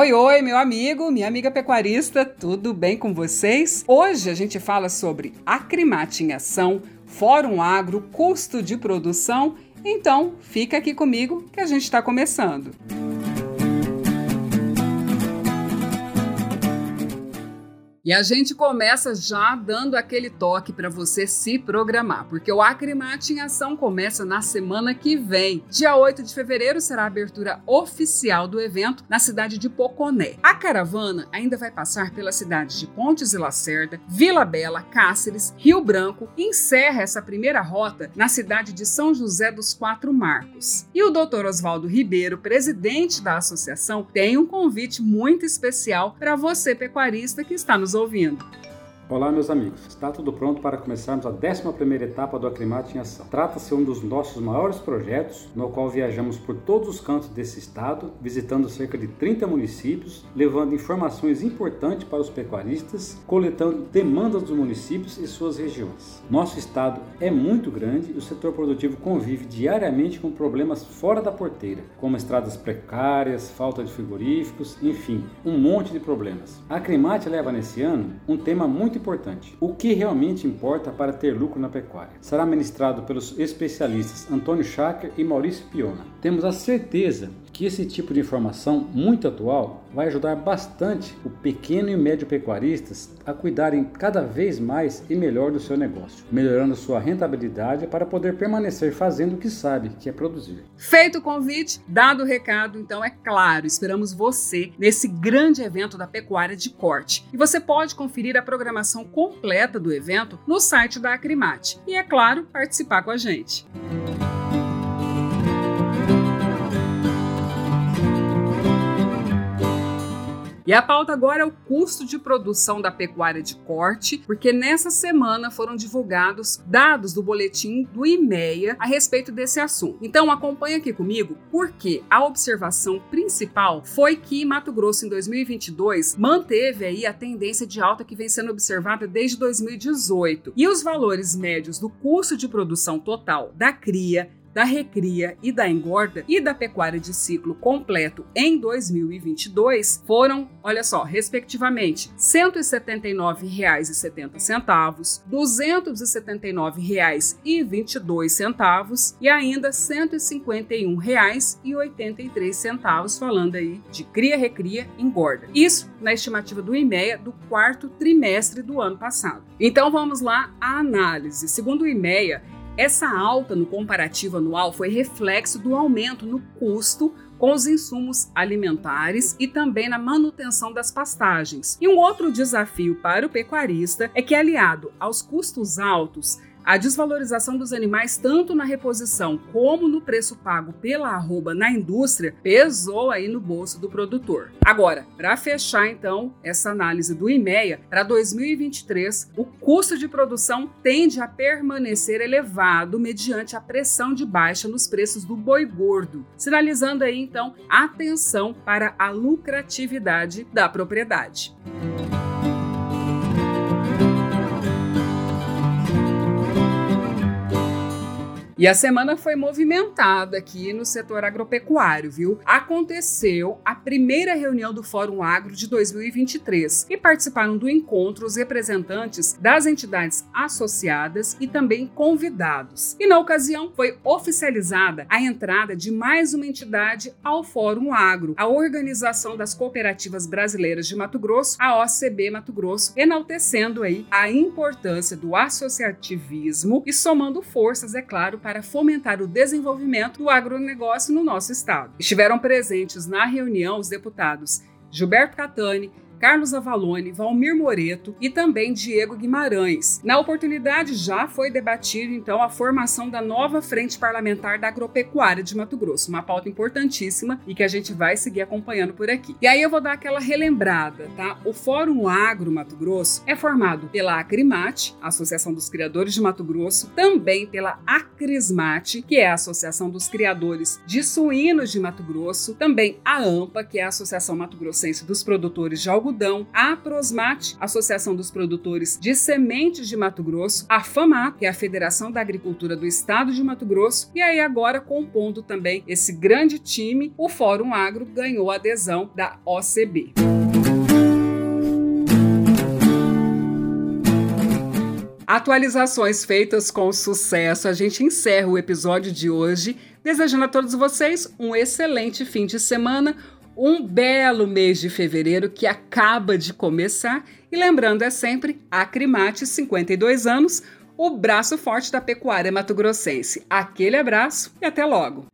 Oi, oi, meu amigo, minha amiga pecuarista, tudo bem com vocês? Hoje a gente fala sobre acrimate em ação, Fórum Agro, custo de produção. Então, fica aqui comigo que a gente está começando. E a gente começa já dando aquele toque para você se programar, porque o Acrimate em Ação começa na semana que vem. Dia 8 de fevereiro será a abertura oficial do evento na cidade de Poconé. A caravana ainda vai passar pelas cidades de Pontes e Lacerda, Vila Bela, Cáceres, Rio Branco e encerra essa primeira rota na cidade de São José dos Quatro Marcos. E o Dr. Oswaldo Ribeiro, presidente da associação, tem um convite muito especial para você pecuarista que está nos ouvindo. Olá, meus amigos. Está tudo pronto para começarmos a 11ª etapa do Aclimate em Ação. Trata-se de um dos nossos maiores projetos, no qual viajamos por todos os cantos desse estado, visitando cerca de 30 municípios, levando informações importantes para os pecuaristas, coletando demandas dos municípios e suas regiões. Nosso estado é muito grande e o setor produtivo convive diariamente com problemas fora da porteira, como estradas precárias, falta de frigoríficos, enfim, um monte de problemas. A Aclimate leva nesse ano um tema muito importante. O que realmente importa para ter lucro na pecuária? Será ministrado pelos especialistas Antônio Schacker e Maurício Piona. Temos a certeza que esse tipo de informação muito atual vai ajudar bastante o pequeno e médio pecuaristas a cuidarem cada vez mais e melhor do seu negócio, melhorando sua rentabilidade para poder permanecer fazendo o que sabe, que é produzir. Feito o convite, dado o recado, então é claro, esperamos você nesse grande evento da pecuária de corte. E você pode conferir a programação completa do evento no site da Acrimate e é claro, participar com a gente. Música E a pauta agora é o custo de produção da pecuária de corte, porque nessa semana foram divulgados dados do boletim do IMEA a respeito desse assunto. Então acompanha aqui comigo, porque a observação principal foi que Mato Grosso em 2022 manteve aí a tendência de alta que vem sendo observada desde 2018. E os valores médios do custo de produção total da cria da recria e da engorda e da pecuária de ciclo completo em 2022 foram, olha só, respectivamente, R$ 179,70, R$ 279,22 e ainda R$ 151,83, falando aí de cria, recria, engorda. Isso na estimativa do IMEA do quarto trimestre do ano passado. Então vamos lá à análise. Segundo o IMEA, essa alta no comparativo anual foi reflexo do aumento no custo com os insumos alimentares e também na manutenção das pastagens. E um outro desafio para o pecuarista é que, aliado aos custos altos, a desvalorização dos animais, tanto na reposição como no preço pago pela arroba na indústria, pesou aí no bolso do produtor. Agora, para fechar então essa análise do IMEA, para 2023, o custo de produção tende a permanecer elevado mediante a pressão de baixa nos preços do boi gordo, sinalizando aí então atenção para a lucratividade da propriedade. E a semana foi movimentada aqui no setor agropecuário, viu? Aconteceu a primeira reunião do Fórum Agro de 2023 e participaram do encontro os representantes das entidades associadas e também convidados. E na ocasião foi oficializada a entrada de mais uma entidade ao Fórum Agro, a Organização das Cooperativas Brasileiras de Mato Grosso, a OCB Mato Grosso, enaltecendo aí a importância do associativismo e somando forças, é claro, para fomentar o desenvolvimento do agronegócio no nosso estado. Estiveram presentes na reunião os deputados Gilberto Catani, Carlos Avalone, Valmir Moreto e também Diego Guimarães. Na oportunidade, já foi debatido então a formação da nova Frente Parlamentar da Agropecuária de Mato Grosso, uma pauta importantíssima e que a gente vai seguir acompanhando por aqui. E aí eu vou dar aquela relembrada, tá? O Fórum Agro Mato Grosso é formado pela Acrimate, Associação dos Criadores de Mato Grosso, também pela Acrismate, que é a Associação dos Criadores de Suínos de Mato Grosso, também a AMPA, que é a Associação Mato Grossense dos Produtores de Algodão Algodão, a Prosmate, Associação dos Produtores de Sementes de Mato Grosso, a FAMA, que é a Federação da Agricultura do Estado de Mato Grosso, e aí agora compondo também esse grande time, o Fórum Agro ganhou adesão da OCB. Atualizações feitas com sucesso. A gente encerra o episódio de hoje, desejando a todos vocês um excelente fim de semana, um belo mês de fevereiro que acaba de começar. E lembrando, é sempre Acrimate, 52 anos, o braço forte da pecuária mato-grossense. Aquele abraço e até logo!